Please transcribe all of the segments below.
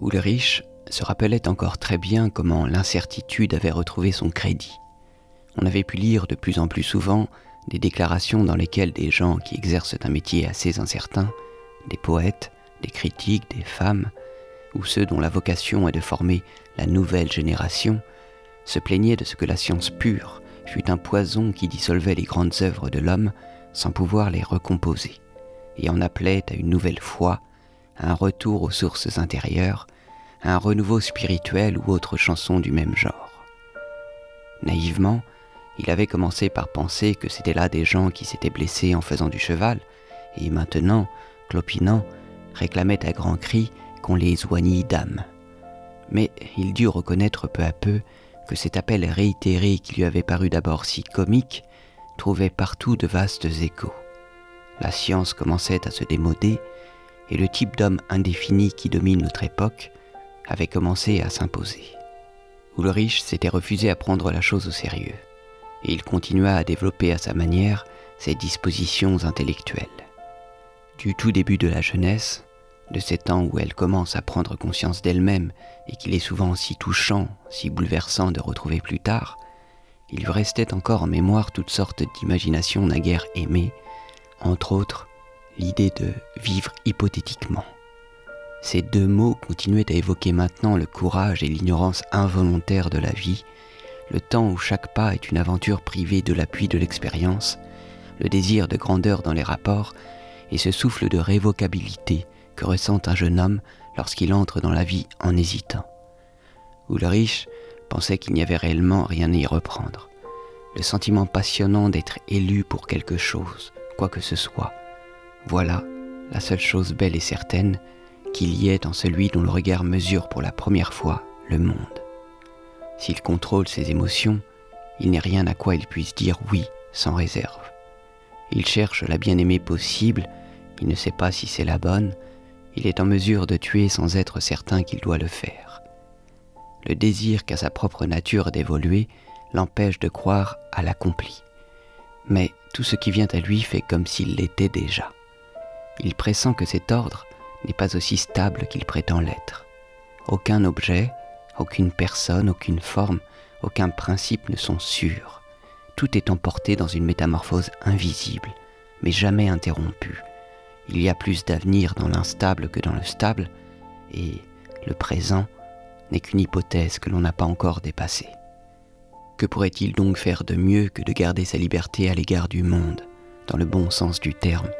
Ulrich se rappelait encore très bien comment l'incertitude avait retrouvé son crédit. On avait pu lire de plus en plus souvent des déclarations dans lesquelles des gens qui exercent un métier assez incertain, des poètes, des critiques, des femmes, ou ceux dont la vocation est de former la nouvelle génération, se plaignaient de ce que la science pure fut un poison qui dissolvait les grandes œuvres de l'homme sans pouvoir les recomposer, et en appelait à une nouvelle foi, à un retour aux sources intérieures, à un renouveau spirituel ou autre chanson du même genre. Naïvement, il avait commencé par penser que c'étaient là des gens qui s'étaient blessés en faisant du cheval, et maintenant, clopinant, réclamaient à grands cris qu'on les oignit d'âme. Mais il dut reconnaître peu à peu que cet appel réitéré qui lui avait paru d'abord si comique trouvait partout de vastes échos. La science commençait à se démoder, et le type d'homme indéfini qui domine notre époque avait commencé à s'imposer. Ulrich s'était refusé à prendre la chose au sérieux, et il continua à développer à sa manière ses dispositions intellectuelles. Du tout début de la jeunesse, de ces temps où elle commence à prendre conscience d'elle-même et qu'il est souvent si touchant, si bouleversant de retrouver plus tard, il lui restait encore en mémoire toutes sortes d'imaginations naguère aimées, entre autres l'idée de vivre hypothétiquement. Ces deux mots continuaient à évoquer maintenant le courage et l'ignorance involontaire de la vie, le temps où chaque pas est une aventure privée de l'appui de l'expérience, le désir de grandeur dans les rapports et ce souffle de révocabilité que ressent un jeune homme lorsqu'il entre dans la vie en hésitant. Ulrich pensait qu'il n'y avait réellement rien à y reprendre. Le sentiment passionnant d'être élu pour quelque chose, quoi que ce soit, voilà la seule chose belle et certaine qu'il y ait en celui dont le regard mesure pour la première fois le monde. S'il contrôle ses émotions, il n'est rien à quoi il puisse dire oui sans réserve. Il cherche la bien-aimée possible, il ne sait pas si c'est la bonne, il est en mesure de tuer sans être certain qu'il doit le faire. Le désir qu'a sa propre nature d'évoluer l'empêche de croire à l'accompli. Mais tout ce qui vient à lui fait comme s'il l'était déjà. Il pressent que cet ordre n'est pas aussi stable qu'il prétend l'être. Aucun objet, aucune personne, aucune forme, aucun principe ne sont sûrs. Tout est emporté dans une métamorphose invisible, mais jamais interrompue. Il y a plus d'avenir dans l'instable que dans le stable, et le présent n'est qu'une hypothèse que l'on n'a pas encore dépassée. Que pourrait-il donc faire de mieux que de garder sa liberté à l'égard du monde, dans le bon sens du terme,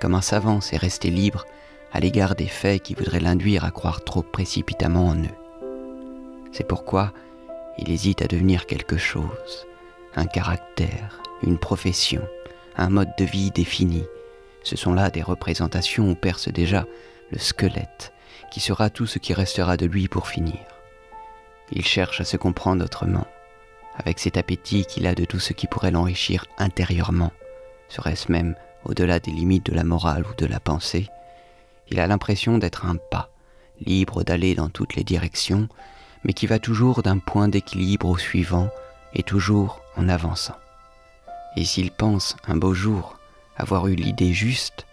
comme un savant sait rester libre à l'égard des faits qui voudraient l'induire à croire trop précipitamment en eux. C'est pourquoi il hésite à devenir quelque chose, un caractère, une profession, un mode de vie défini. Ce sont là des représentations où perce déjà le squelette, qui sera tout ce qui restera de lui pour finir. Il cherche à se comprendre autrement, avec cet appétit qu'il a de tout ce qui pourrait l'enrichir intérieurement, serait-ce même au-delà des limites de la morale ou de la pensée, il a l'impression d'être un pas, libre d'aller dans toutes les directions, mais qui va toujours d'un point d'équilibre au suivant et toujours en avançant. Et s'il pense un beau jour avoir eu l'idée juste,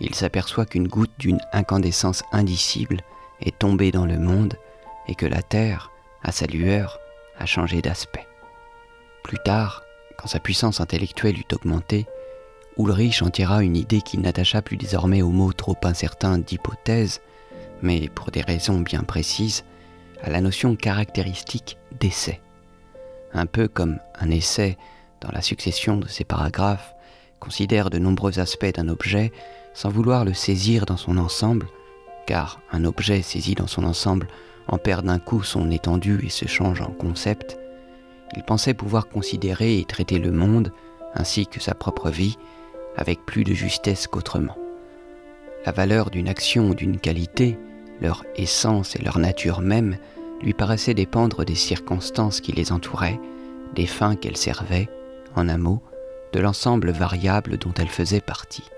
il s'aperçoit qu'une goutte d'une incandescence indicible est tombée dans le monde et que la Terre, à sa lueur, a changé d'aspect. Plus tard, quand sa puissance intellectuelle eut augmenté, Ulrich en tira une idée qu'il n'attacha plus désormais au mot trop incertain d'hypothèse, mais pour des raisons bien précises, à la notion caractéristique d'essai. Un peu comme un essai, dans la succession de ces paragraphes, considère de nombreux aspects d'un objet sans vouloir le saisir dans son ensemble, car un objet saisi dans son ensemble en perd d'un coup son étendue et se change en concept, il pensait pouvoir considérer et traiter le monde, ainsi que sa propre vie, avec plus de justesse qu'autrement. La valeur d'une action ou d'une qualité, leur essence et leur nature même, lui paraissaient dépendre des circonstances qui les entouraient, des fins qu'elles servaient, en un mot, de l'ensemble variable dont elles faisaient partie.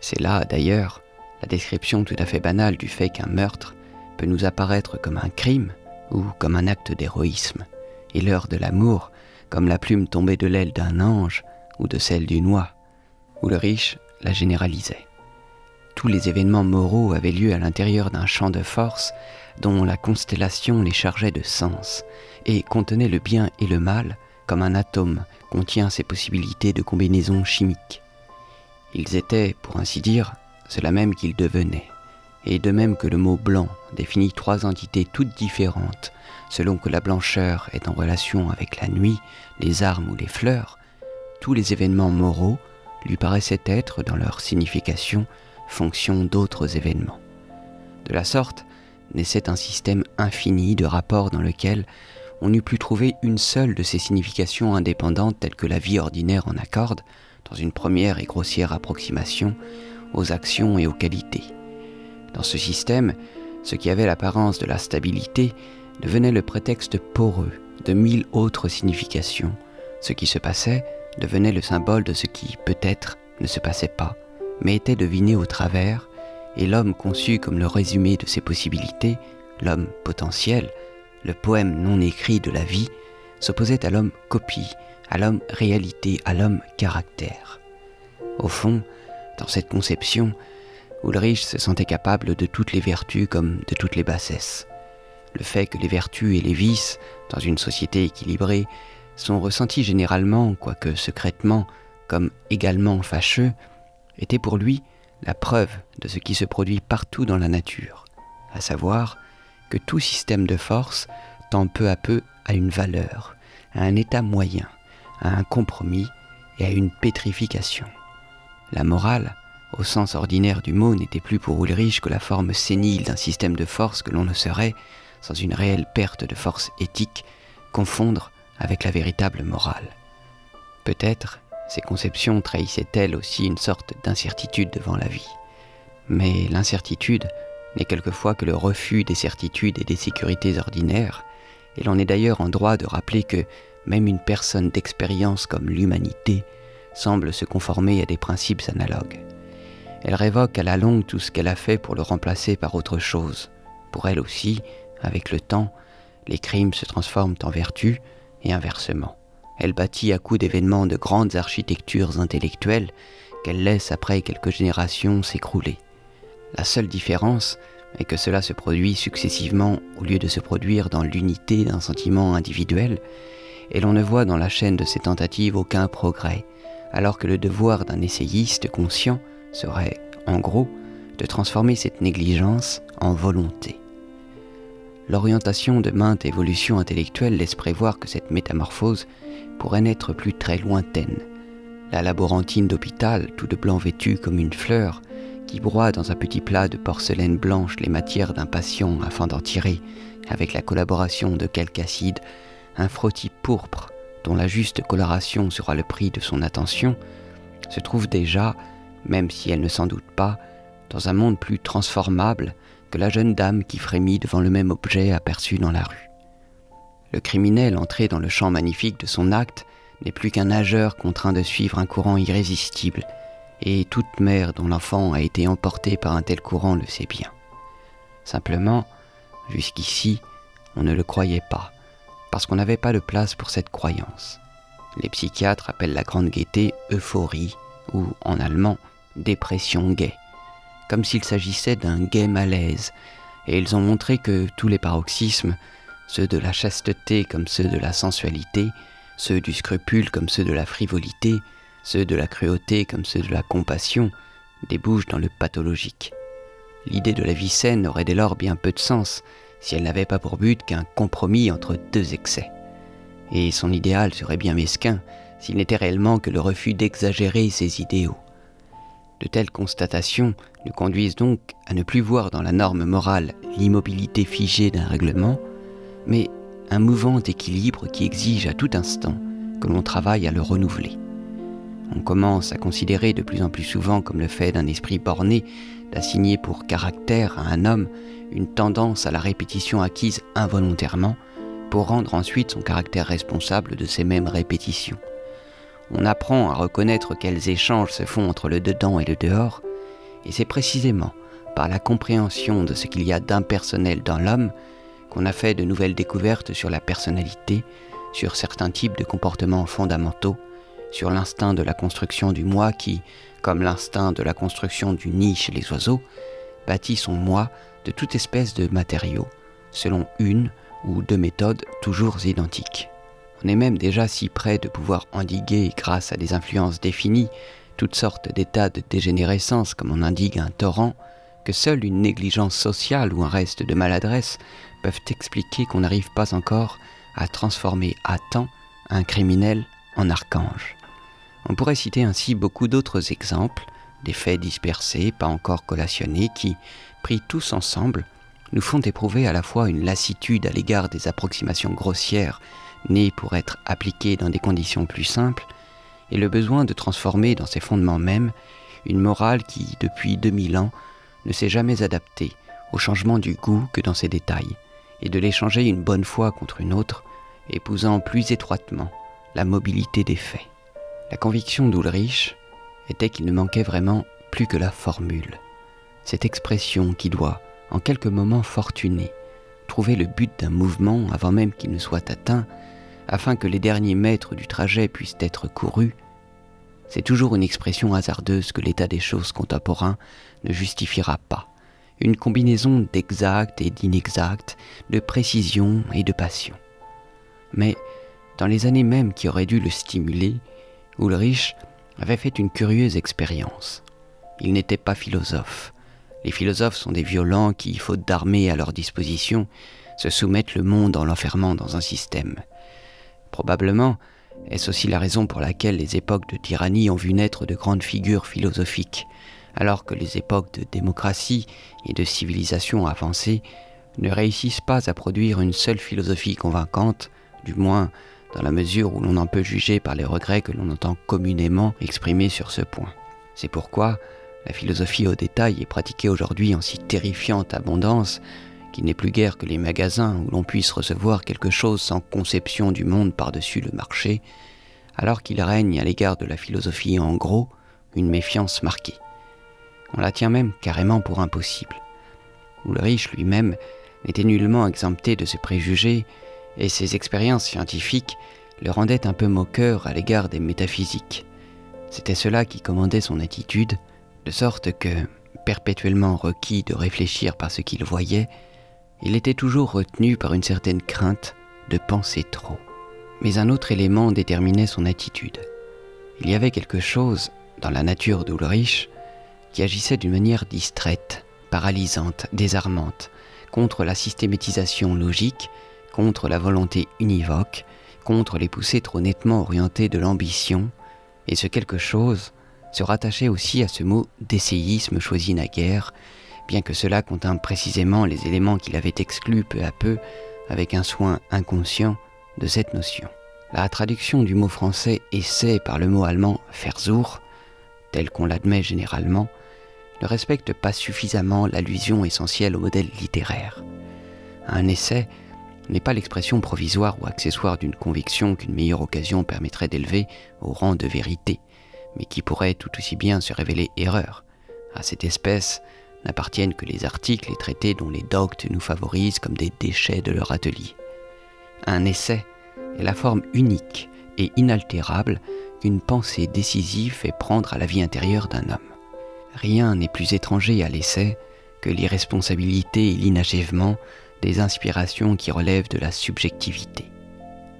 C'est là, d'ailleurs, la description tout à fait banale du fait qu'un meurtre peut nous apparaître comme un crime ou comme un acte d'héroïsme, et l'heure de l'amour comme la plume tombée de l'aile d'un ange ou de celle d'une oie où le riche la généralisait. tous les événements moraux avaient lieu à l'intérieur d'un champ de force dont la constellation les chargeait de sens, et contenait le bien et le mal comme un atome contient ses possibilités de combinaison chimique. Ils étaient, pour ainsi dire, cela même qu'ils devenaient, et de même que le mot blanc définit trois entités toutes différentes, selon que la blancheur est en relation avec la nuit, les armes ou les fleurs, tous les événements moraux lui paraissaient être, dans leur signification, fonction d'autres événements. De la sorte, naissait un système infini de rapports dans lequel on n'eût plus trouvé une seule de ces significations indépendantes telles que la vie ordinaire en accorde, dans une première et grossière approximation, aux actions et aux qualités. Dans ce système, ce qui avait l'apparence de la stabilité devenait le prétexte poreux de mille autres significations. Ce qui se passait devenait le symbole de ce qui, peut-être, ne se passait pas, mais était deviné au travers, et l'homme conçu comme le résumé de ses possibilités, l'homme potentiel, le poème non écrit de la vie, s'opposait à l'homme copie, à l'homme réalité, à l'homme caractère. Au fond, dans cette conception, Ulrich se sentait capable de toutes les vertus comme de toutes les bassesses. Le fait que les vertus et les vices, dans une société équilibrée, sont ressentis généralement, quoique secrètement, comme également fâcheux, était pour lui la preuve de ce qui se produit partout dans la nature, à savoir que tout système de force tend peu à peu à une valeur, à un état moyen, à un compromis et à une pétrification. La morale, au sens ordinaire du mot, n'était plus pour Ulrich que la forme sénile d'un système de force que l'on ne saurait, sans une réelle perte de force éthique, confondre avec la véritable morale. Peut-être ces conceptions trahissaient-elles aussi une sorte d'incertitude devant la vie. Mais l'incertitude n'est quelquefois que le refus des certitudes et des sécurités ordinaires, et l'on est d'ailleurs en droit de rappeler que même une personne d'expérience comme l'humanité semble se conformer à des principes analogues. Elle révoque à la longue tout ce qu'elle a fait pour le remplacer par autre chose. Pour elle aussi, avec le temps, les crimes se transforment en vertus et inversement. Elle bâtit à coups d'événements de grandes architectures intellectuelles qu'elle laisse après quelques générations s'écrouler. La seule différence est que cela se produit successivement au lieu de se produire dans l'unité d'un sentiment individuel, et l'on ne voit dans la chaîne de ces tentatives aucun progrès, alors que le devoir d'un essayiste conscient serait, en gros, de transformer cette négligence en volonté. L'orientation de maintes évolutions intellectuelles laisse prévoir que cette métamorphose pourrait n'être plus très lointaine. La laborantine d'hôpital, tout de blanc vêtue comme une fleur, qui broie dans un petit plat de porcelaine blanche les matières d'un patient afin d'en tirer, avec la collaboration de quelque acide, un frottis pourpre dont la juste coloration sera le prix de son attention, se trouve déjà, même si elle ne s'en doute pas, dans un monde plus transformable que la jeune dame qui frémit devant le même objet aperçu dans la rue. Le criminel entré dans le champ magnifique de son acte n'est plus qu'un nageur contraint de suivre un courant irrésistible, et toute mère dont l'enfant a été emporté par un tel courant le sait bien. Simplement, jusqu'ici, on ne le croyait pas, parce qu'on n'avait pas de place pour cette croyance. Les psychiatres appellent la grande gaieté euphorie, ou en allemand, dépression gay, comme s'il s'agissait d'un gai malaise, et ils ont montré que tous les paroxysmes, ceux de la chasteté comme ceux de la sensualité, ceux du scrupule comme ceux de la frivolité, ceux de la cruauté comme ceux de la compassion, débouchent dans le pathologique. L'idée de la vie saine aurait dès lors bien peu de sens si elle n'avait pas pour but qu'un compromis entre deux excès. Et son idéal serait bien mesquin s'il n'était réellement que le refus d'exagérer ses idéaux. De telles constatations nous conduisent donc à ne plus voir dans la norme morale l'immobilité figée d'un règlement, mais un mouvant équilibre qui exige à tout instant que l'on travaille à le renouveler on commence à considérer de plus en plus souvent comme le fait d'un esprit borné d'assigner pour caractère à un homme une tendance à la répétition acquise involontairement pour rendre ensuite son caractère responsable de ces mêmes répétitions. On apprend à reconnaître quels échanges se font entre le dedans et le dehors, et c'est précisément par la compréhension de ce qu'il y a d'impersonnel dans l'homme qu'on a fait de nouvelles découvertes sur la personnalité, sur certains types de comportements fondamentaux, sur l'instinct de la construction du moi qui, comme l'instinct de la construction du nid chez les oiseaux, bâtit son moi de toute espèce de matériaux, selon une ou deux méthodes toujours identiques. On est même déjà si près de pouvoir endiguer, grâce à des influences définies, toutes sortes d'états de dégénérescence comme on indique un torrent, que seule une négligence sociale ou un reste de maladresse peuvent expliquer qu'on n'arrive pas encore à transformer à temps un criminel en archange. On pourrait citer ainsi beaucoup d'autres exemples, des faits dispersés, pas encore collationnés, qui, pris tous ensemble, nous font éprouver à la fois une lassitude à l'égard des approximations grossières nées pour être appliquées dans des conditions plus simples, et le besoin de transformer dans ses fondements mêmes une morale qui, depuis 2000 ans, ne s'est jamais adaptée au changement du goût que dans ses détails, et de l'échanger une bonne fois contre une autre, épousant plus étroitement la mobilité des faits. La conviction d'Ulrich était qu'il ne manquait vraiment plus que la formule, cette expression qui doit, en quelques moments fortunés, trouver le but d'un mouvement avant même qu'il ne soit atteint, afin que les derniers mètres du trajet puissent être courus, c'est toujours une expression hasardeuse que l'état des choses contemporains ne justifiera pas, une combinaison d'exact et d'inexact, de précision et de passion. Mais, dans les années mêmes qui auraient dû le stimuler, Ulrich avait fait une curieuse expérience. Il n'était pas philosophe. Les philosophes sont des violents qui, faute d'armée à leur disposition, se soumettent le monde en l'enfermant dans un système. Probablement, est-ce aussi la raison pour laquelle les époques de tyrannie ont vu naître de grandes figures philosophiques, alors que les époques de démocratie et de civilisation avancée ne réussissent pas à produire une seule philosophie convaincante, du moins dans la mesure où l'on en peut juger par les regrets que l'on entend communément exprimés sur ce point. C'est pourquoi la philosophie au détail est pratiquée aujourd'hui en si terrifiante abondance qu'il n'est plus guère que les magasins où l'on puisse recevoir quelque chose sans conception du monde par-dessus le marché, alors qu'il règne à l'égard de la philosophie en gros une méfiance marquée. On la tient même carrément pour impossible. Ulrich lui-même n'était nullement exempté de ce préjugé, et ses expériences scientifiques le rendaient un peu moqueur à l'égard des métaphysiques. C'était cela qui commandait son attitude, de sorte que, perpétuellement requis de réfléchir par ce qu'il voyait, il était toujours retenu par une certaine crainte de penser trop. Mais un autre élément déterminait son attitude. Il y avait quelque chose dans la nature d'Ulrich qui agissait d'une manière distraite, paralysante, désarmante, contre la systématisation logique, contre la volonté univoque, contre les poussées trop nettement orientées de l'ambition, et ce quelque chose se rattachait aussi à ce mot d'essayisme choisi naguère, bien que cela contint précisément les éléments qu'il avait exclus peu à peu avec un soin inconscient de cette notion. La traduction du mot français essai par le mot allemand Versuch, tel qu'on l'admet généralement, ne respecte pas suffisamment l'allusion essentielle au modèle littéraire. Un essai n'est pas l'expression provisoire ou accessoire d'une conviction qu'une meilleure occasion permettrait d'élever au rang de vérité, mais qui pourrait tout aussi bien se révéler erreur. À cette espèce n'appartiennent que les articles et traités dont les doctes nous favorisent comme des déchets de leur atelier. Un essai est la forme unique et inaltérable qu'une pensée décisive fait prendre à la vie intérieure d'un homme. Rien n'est plus étranger à l'essai que l'irresponsabilité et l'inachèvement des inspirations qui relèvent de la subjectivité.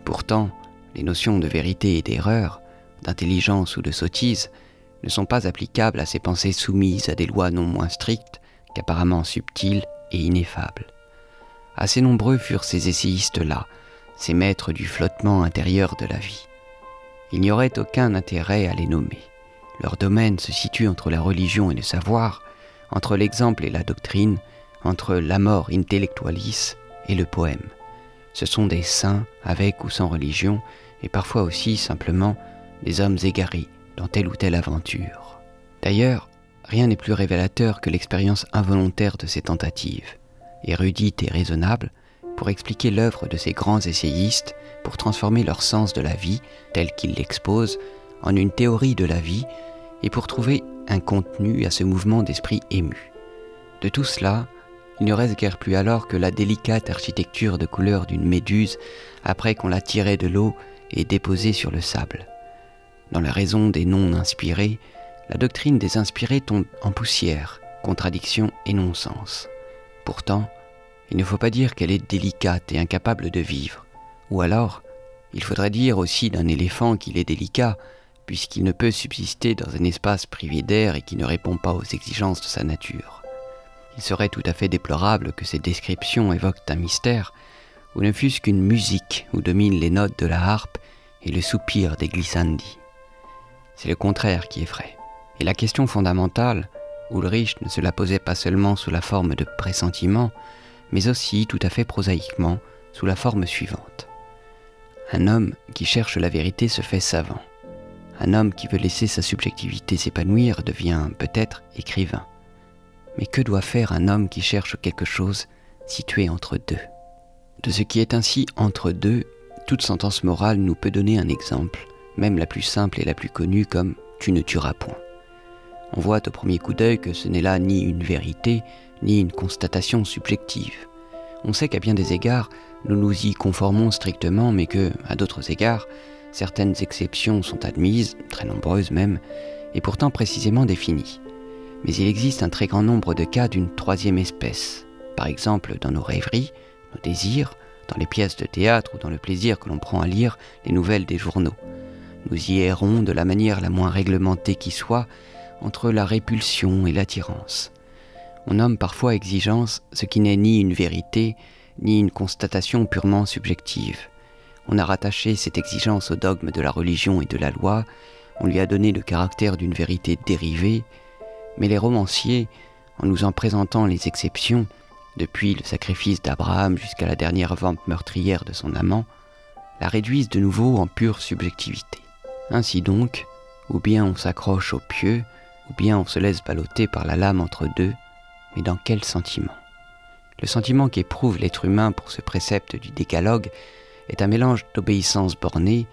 Pourtant, les notions de vérité et d'erreur, d'intelligence ou de sottise ne sont pas applicables à ces pensées soumises à des lois non moins strictes qu'apparemment subtiles et ineffables. Assez nombreux furent ces essayistes-là, ces maîtres du flottement intérieur de la vie. Il n'y aurait aucun intérêt à les nommer. Leur domaine se situe entre la religion et le savoir, entre l'exemple et la doctrine, entre la mort intellectualis et le poème. Ce sont des saints avec ou sans religion, et parfois aussi simplement des hommes égarés dans telle ou telle aventure. D'ailleurs, rien n'est plus révélateur que l'expérience involontaire de ces tentatives, érudites et raisonnables, pour expliquer l'œuvre de ces grands essayistes, pour transformer leur sens de la vie, tel qu'ils l'exposent, en une théorie de la vie, et pour trouver un contenu à ce mouvement d'esprit ému. De tout cela, il ne reste guère plus alors que la délicate architecture de couleur d'une méduse après qu'on l'a tirée de l'eau et déposée sur le sable. Dans la raison des non inspirés, la doctrine des inspirés tombe en poussière, contradiction et non-sens. Pourtant, il ne faut pas dire qu'elle est délicate et incapable de vivre. Ou alors, il faudrait dire aussi d'un éléphant qu'il est délicat, puisqu'il ne peut subsister dans un espace privé d'air et qui ne répond pas aux exigences de sa nature. Il serait tout à fait déplorable que ces descriptions évoquent un mystère, ou ne fût-ce qu'une musique où dominent les notes de la harpe et le soupir des glissandi. C'est le contraire qui effraie. Et la question fondamentale, Ulrich ne se la posait pas seulement sous la forme de pressentiment, mais aussi tout à fait prosaïquement sous la forme suivante. Un homme qui cherche la vérité se fait savant. Un homme qui veut laisser sa subjectivité s'épanouir devient peut-être écrivain. Mais que doit faire un homme qui cherche quelque chose situé entre deux? De ce qui est ainsi entre deux, toute sentence morale nous peut donner un exemple, même la plus simple et la plus connue comme tu ne tueras point. On voit au premier coup d'œil que ce n'est là ni une vérité, ni une constatation subjective. On sait qu'à bien des égards, nous nous y conformons strictement, mais que, à d'autres égards, certaines exceptions sont admises, très nombreuses même, et pourtant précisément définies. Mais il existe un très grand nombre de cas d'une troisième espèce, par exemple dans nos rêveries, nos désirs, dans les pièces de théâtre ou dans le plaisir que l'on prend à lire les nouvelles des journaux. Nous y errons de la manière la moins réglementée qui soit, entre la répulsion et l'attirance. On nomme parfois exigence ce qui n'est ni une vérité, ni une constatation purement subjective. On a rattaché cette exigence au dogme de la religion et de la loi, on lui a donné le caractère d'une vérité dérivée, mais les romanciers, en nous en présentant les exceptions, depuis le sacrifice d'Abraham jusqu'à la dernière vente meurtrière de son amant, la réduisent de nouveau en pure subjectivité. Ainsi donc, ou bien on s'accroche au pieux, ou bien on se laisse balloter par la lame entre deux, mais dans quel sentiment? Le sentiment qu'éprouve l'être humain pour ce précepte du décalogue est un mélange d'obéissance bornée,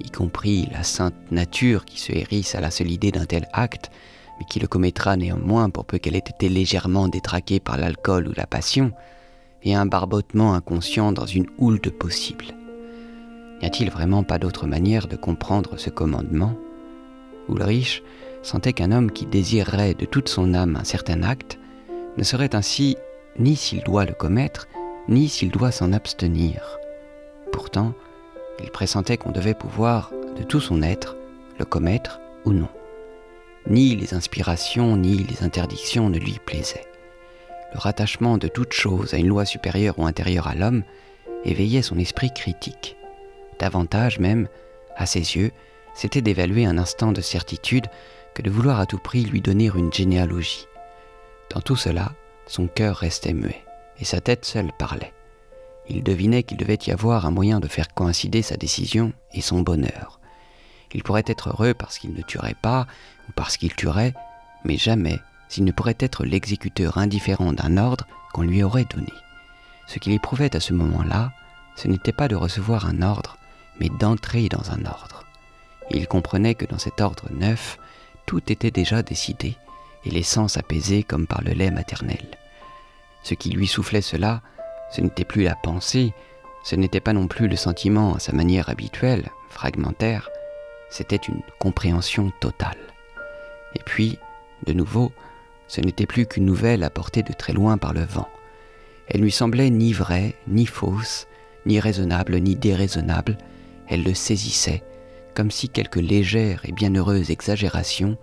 y compris la sainte nature qui se hérisse à la seule idée d'un tel acte, mais qui le commettra néanmoins pour peu qu'elle ait été légèrement détraquée par l'alcool ou la passion, et un barbotement inconscient dans une houle de possibles. N'y a-t-il vraiment pas d'autre manière de comprendre ce commandement? Ulrich sentait qu'un homme qui désirerait de toute son âme un certain acte ne serait ainsi ni s'il doit le commettre, ni s'il doit s'en abstenir. Pourtant, il pressentait qu'on devait pouvoir, de tout son être, le commettre ou non. Ni les inspirations ni les interdictions ne lui plaisaient. Le rattachement de toute chose à une loi supérieure ou intérieure à l'homme éveillait son esprit critique. Davantage même, à ses yeux, c'était d'évaluer un instant de certitude que de vouloir à tout prix lui donner une généalogie. Dans tout cela, son cœur restait muet, et sa tête seule parlait. Il devinait qu'il devait y avoir un moyen de faire coïncider sa décision et son bonheur. Il pourrait être heureux parce qu'il ne tuerait pas, ou parce qu'il tuerait, mais jamais s'il ne pourrait être l'exécuteur indifférent d'un ordre qu'on lui aurait donné. Ce qu'il éprouvait à ce moment-là, ce n'était pas de recevoir un ordre, mais d'entrer dans un ordre. Il comprenait que dans cet ordre neuf, tout était déjà décidé, et les sens apaisés comme par le lait maternel. Ce qui lui soufflait cela, ce n'était plus la pensée, ce n'était pas non plus le sentiment à sa manière habituelle, fragmentaire, c'était une compréhension totale. Et puis, de nouveau, ce n'était plus qu'une nouvelle apportée de très loin par le vent. Elle lui semblait ni vraie, ni fausse, ni raisonnable, ni déraisonnable, elle le saisissait, comme si quelque légère et bienheureuse exagération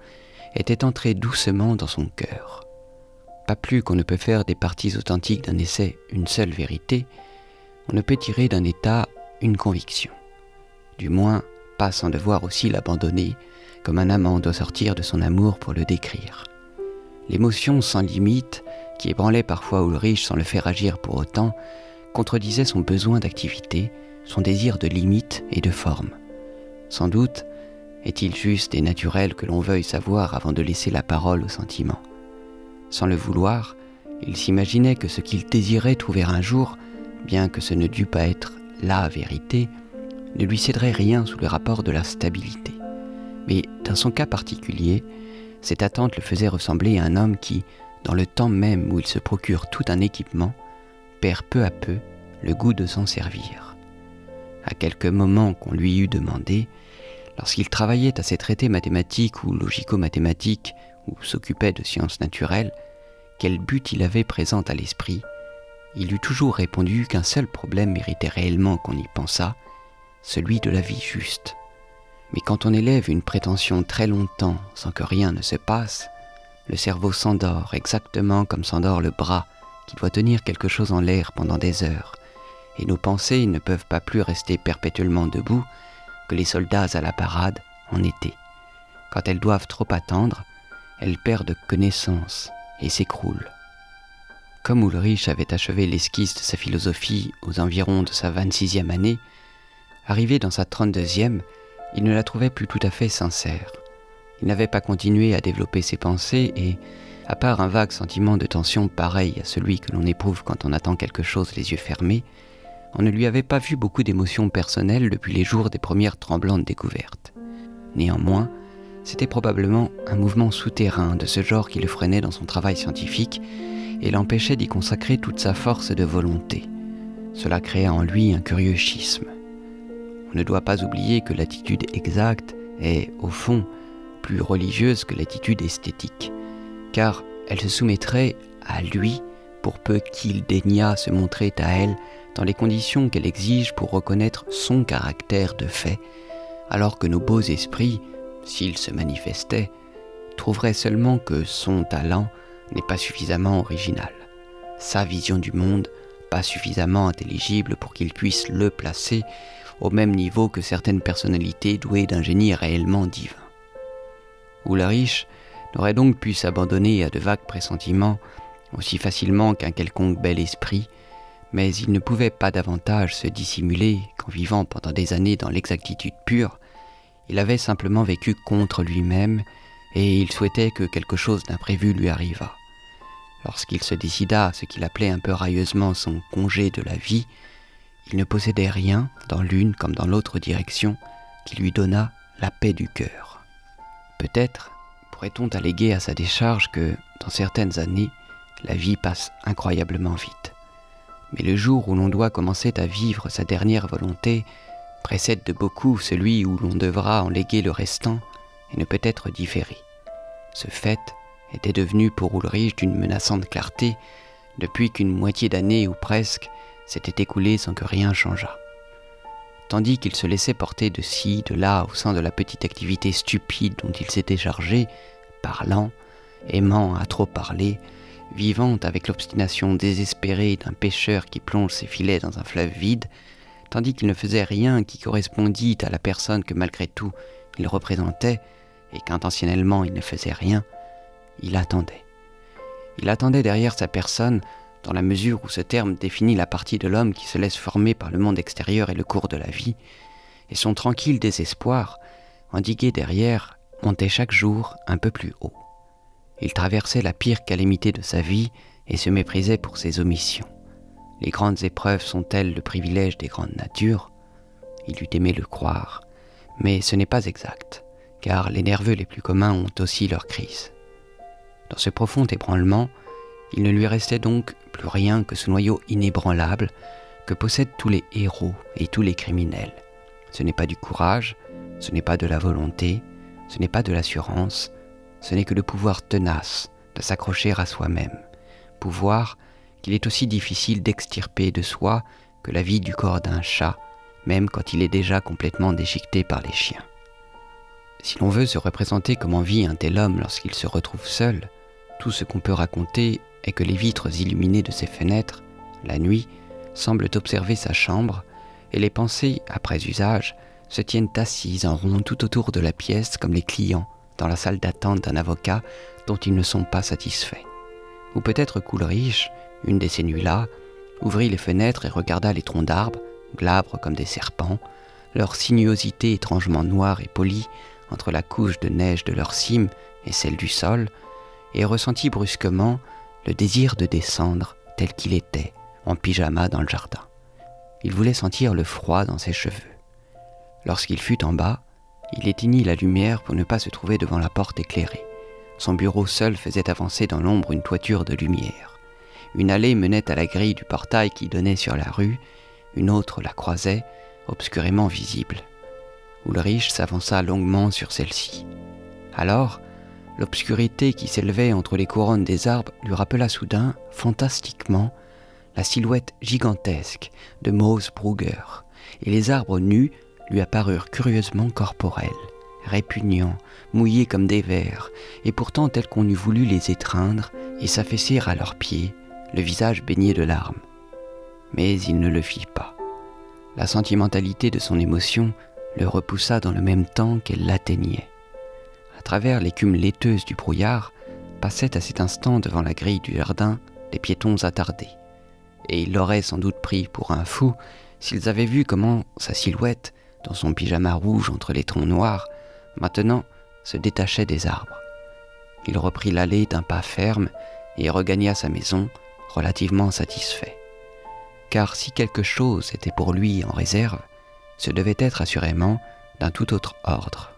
était entrée doucement dans son cœur. Pas plus qu'on ne peut faire des parties authentiques d'un essai une seule vérité, on ne peut tirer d'un état une conviction. Du moins, pas sans devoir aussi l'abandonner, comme un amant doit sortir de son amour pour le décrire. L'émotion sans limite, qui ébranlait parfois Ulrich sans le faire agir pour autant, contredisait son besoin d'activité, son désir de limite et de forme. Sans doute est-il juste et naturel que l'on veuille savoir avant de laisser la parole au sentiment. Sans le vouloir, il s'imaginait que ce qu'il désirait trouver un jour, bien que ce ne dût pas être la vérité, ne lui céderait rien sous le rapport de la stabilité. Mais dans son cas particulier, cette attente le faisait ressembler à un homme qui, dans le temps même où il se procure tout un équipement, perd peu à peu le goût de s'en servir. À quelques moments qu'on lui eût demandé, Lorsqu'il travaillait à ses traités mathématiques ou logico-mathématiques, ou s'occupait de sciences naturelles, quel but il avait présent à l'esprit, il eût toujours répondu qu'un seul problème méritait réellement qu'on y pensât, celui de la vie juste. Mais quand on élève une prétention très longtemps sans que rien ne se passe, le cerveau s'endort exactement comme s'endort le bras qui doit tenir quelque chose en l'air pendant des heures, et nos pensées ne peuvent pas plus rester perpétuellement debout que les soldats à la parade en été. Quand elles doivent trop attendre, elles perdent connaissance et s'écroulent. Comme Ulrich avait achevé l'esquisse de sa philosophie aux environs de sa 26e année, arrivé dans sa 32e, il ne la trouvait plus tout à fait sincère. Il n'avait pas continué à développer ses pensées et, à part un vague sentiment de tension pareil à celui que l'on éprouve quand on attend quelque chose les yeux fermés, on ne lui avait pas vu beaucoup d'émotions personnelles depuis les jours des premières tremblantes découvertes. Néanmoins, c'était probablement un mouvement souterrain de ce genre qui le freinait dans son travail scientifique et l'empêchait d'y consacrer toute sa force de volonté. Cela créa en lui un curieux schisme. On ne doit pas oublier que l'attitude exacte est, au fond, plus religieuse que l'attitude esthétique, car elle se soumettrait à lui pour peu qu'il daignât se montrer à elle dans les conditions qu'elle exige pour reconnaître son caractère de fait, alors que nos beaux esprits, s'ils se manifestaient, trouveraient seulement que son talent n'est pas suffisamment original, sa vision du monde pas suffisamment intelligible pour qu'il puisse le placer au même niveau que certaines personnalités douées d'un génie réellement divin. Ulrich n'aurait donc pu s'abandonner à de vagues pressentiments aussi facilement qu'un quelconque bel esprit, mais il ne pouvait pas davantage se dissimuler qu'en vivant pendant des années dans l'exactitude pure, il avait simplement vécu contre lui-même et il souhaitait que quelque chose d'imprévu lui arrivât. Lorsqu'il se décida à ce qu'il appelait un peu railleusement son congé de la vie, il ne possédait rien, dans l'une comme dans l'autre direction, qui lui donnât la paix du cœur. Peut-être pourrait-on alléguer à sa décharge que, dans certaines années, la vie passe incroyablement vite. Mais le jour où l'on doit commencer à vivre sa dernière volonté précède de beaucoup celui où l'on devra en léguer le restant et ne peut être différé. Ce fait était devenu pour Ulrich d'une menaçante clarté depuis qu'une moitié d'année ou presque s'était écoulée sans que rien changeât. Tandis qu'il se laissait porter de ci, de là au sein de la petite activité stupide dont il s'était chargé, parlant, aimant à trop parler, vivant avec l'obstination désespérée d'un pêcheur qui plonge ses filets dans un fleuve vide, tandis qu'il ne faisait rien qui correspondît à la personne que malgré tout il représentait, et qu'intentionnellement il ne faisait rien, il attendait. Il attendait derrière sa personne, dans la mesure où ce terme définit la partie de l'homme qui se laisse former par le monde extérieur et le cours de la vie, et son tranquille désespoir, endigué derrière, montait chaque jour un peu plus haut. Il traversait la pire calamité de sa vie et se méprisait pour ses omissions. Les grandes épreuves sont-elles le privilège des grandes natures? Il eût aimé le croire, mais ce n'est pas exact, car les nerveux les plus communs ont aussi leurs crises. Dans ce profond ébranlement, il ne lui restait donc plus rien que ce noyau inébranlable que possèdent tous les héros et tous les criminels. Ce n'est pas du courage, ce n'est pas de la volonté, ce n'est pas de l'assurance, ce n'est que le pouvoir tenace de s'accrocher à soi-même, pouvoir qu'il est aussi difficile d'extirper de soi que la vie du corps d'un chat, même quand il est déjà complètement déchiqueté par les chiens. Si l'on veut se représenter comment vit un tel homme lorsqu'il se retrouve seul, tout ce qu'on peut raconter est que les vitres illuminées de ses fenêtres, la nuit, semblent observer sa chambre, et les pensées, après usage, se tiennent assises en rond tout autour de la pièce comme les clients dans la salle d'attente d'un avocat dont ils ne sont pas satisfaits. Ou peut-être Coulrich, une de ces nuits-là, ouvrit les fenêtres et regarda les troncs d'arbres, glabres comme des serpents, leur sinuosité étrangement noire et polie entre la couche de neige de leur cime et celle du sol, et ressentit brusquement le désir de descendre tel qu'il était, en pyjama dans le jardin. Il voulait sentir le froid dans ses cheveux. Lorsqu'il fut en bas, il éteignit la lumière pour ne pas se trouver devant la porte éclairée. Son bureau seul faisait avancer dans l'ombre une toiture de lumière. Une allée menait à la grille du portail qui donnait sur la rue, une autre la croisait, obscurément visible. Ulrich s'avança longuement sur celle-ci. Alors, l'obscurité qui s'élevait entre les couronnes des arbres lui rappela soudain, fantastiquement, la silhouette gigantesque de Mose Brugger, et les arbres nus lui apparurent curieusement corporels, répugnants, mouillés comme des vers, et pourtant tels qu'on eût voulu les étreindre et s'affaisser à leurs pieds, le visage baigné de larmes. Mais il ne le fit pas. La sentimentalité de son émotion le repoussa dans le même temps qu'elle l'atteignait. À travers l'écume laiteuse du brouillard, passaient à cet instant devant la grille du jardin des piétons attardés. Et il l'aurait sans doute pris pour un fou s'ils avaient vu comment sa silhouette, dans son pyjama rouge entre les troncs noirs, maintenant se détachait des arbres. Il reprit l'allée d'un pas ferme et regagna sa maison relativement satisfait. Car si quelque chose était pour lui en réserve, ce devait être assurément d'un tout autre ordre.